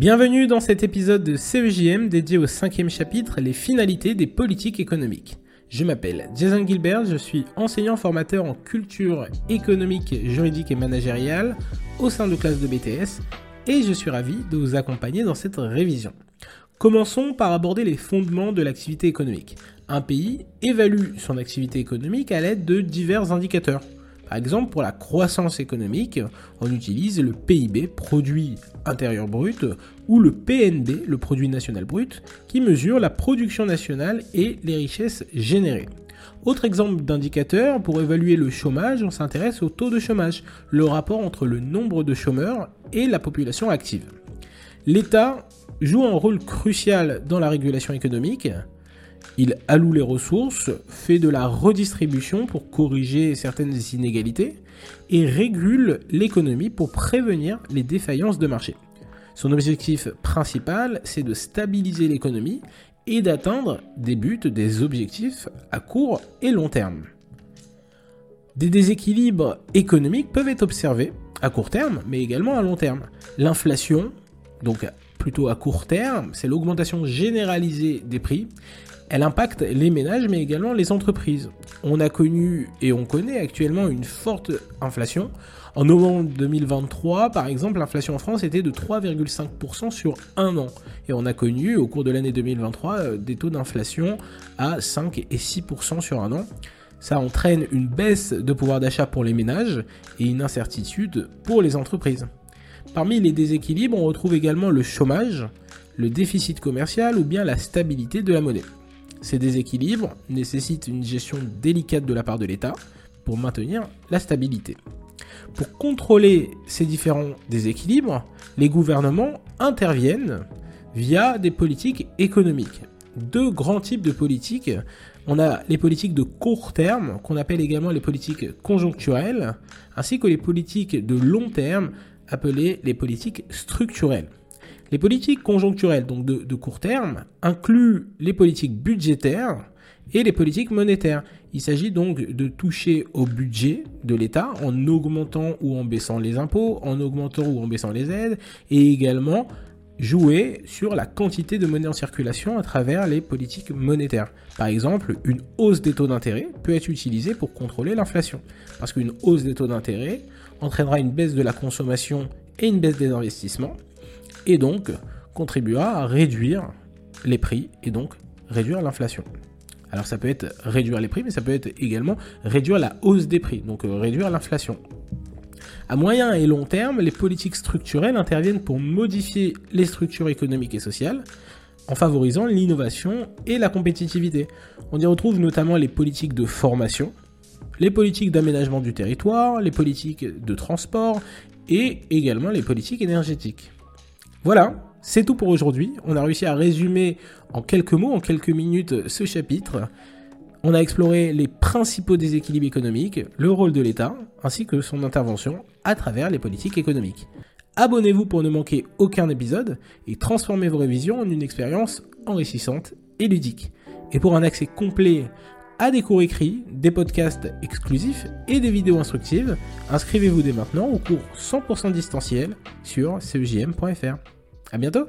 Bienvenue dans cet épisode de CEJM dédié au cinquième chapitre, les finalités des politiques économiques. Je m'appelle Jason Gilbert, je suis enseignant formateur en culture économique, juridique et managériale au sein de classe de BTS et je suis ravi de vous accompagner dans cette révision. Commençons par aborder les fondements de l'activité économique. Un pays évalue son activité économique à l'aide de divers indicateurs. Par exemple, pour la croissance économique, on utilise le PIB, produit intérieur brut, ou le PNB, le produit national brut, qui mesure la production nationale et les richesses générées. Autre exemple d'indicateur, pour évaluer le chômage, on s'intéresse au taux de chômage, le rapport entre le nombre de chômeurs et la population active. L'État joue un rôle crucial dans la régulation économique. Il alloue les ressources, fait de la redistribution pour corriger certaines inégalités et régule l'économie pour prévenir les défaillances de marché. Son objectif principal, c'est de stabiliser l'économie et d'atteindre des buts, des objectifs à court et long terme. Des déséquilibres économiques peuvent être observés à court terme, mais également à long terme. L'inflation, donc plutôt à court terme, c'est l'augmentation généralisée des prix elle impacte les ménages mais également les entreprises. On a connu et on connaît actuellement une forte inflation. En novembre 2023, par exemple, l'inflation en France était de 3,5% sur un an. Et on a connu au cours de l'année 2023 euh, des taux d'inflation à 5 et 6% sur un an. Ça entraîne une baisse de pouvoir d'achat pour les ménages et une incertitude pour les entreprises. Parmi les déséquilibres, on retrouve également le chômage, le déficit commercial ou bien la stabilité de la monnaie. Ces déséquilibres nécessitent une gestion délicate de la part de l'État pour maintenir la stabilité. Pour contrôler ces différents déséquilibres, les gouvernements interviennent via des politiques économiques. Deux grands types de politiques. On a les politiques de court terme, qu'on appelle également les politiques conjoncturelles, ainsi que les politiques de long terme, appelées les politiques structurelles. Les politiques conjoncturelles, donc de, court terme, incluent les politiques budgétaires et les politiques monétaires. Il s'agit donc de toucher au budget de l'État en augmentant ou en baissant les impôts, en augmentant ou en baissant les aides, et également jouer sur la quantité de monnaie en circulation à travers les politiques monétaires. Par exemple, une hausse des taux d'intérêt peut être utilisée pour contrôler l'inflation, parce qu'une hausse des taux d'intérêt entraînera une baisse de la consommation et une baisse des investissements, et donc contribuera à réduire les prix et donc réduire l'inflation. Alors ça peut être réduire les prix, mais ça peut être également réduire la hausse des prix, donc euh, réduire l'inflation. À moyen et long terme, les politiques structurelles interviennent pour modifier les structures économiques et sociales en favorisant l'innovation et la compétitivité. On y retrouve notamment les politiques de formation, les politiques d'aménagement du territoire, les politiques de transport et également les politiques énergétiques. Voilà, c'est tout pour aujourd'hui. On a réussi à résumer en quelques mots, en quelques minutes, ce chapitre. On a exploré les principaux déséquilibres économiques, le rôle de l'État, ainsi que son intervention à travers les politiques économiques. Abonnez-vous pour ne manquer aucun épisode et transformez vos révisions en une expérience enrichissante et ludique. Et pour un accès complet à des cours écrits, des podcasts exclusifs et des vidéos instructives, inscrivez-vous dès maintenant au cours 100% distanciel sur cejm.fr. À bientôt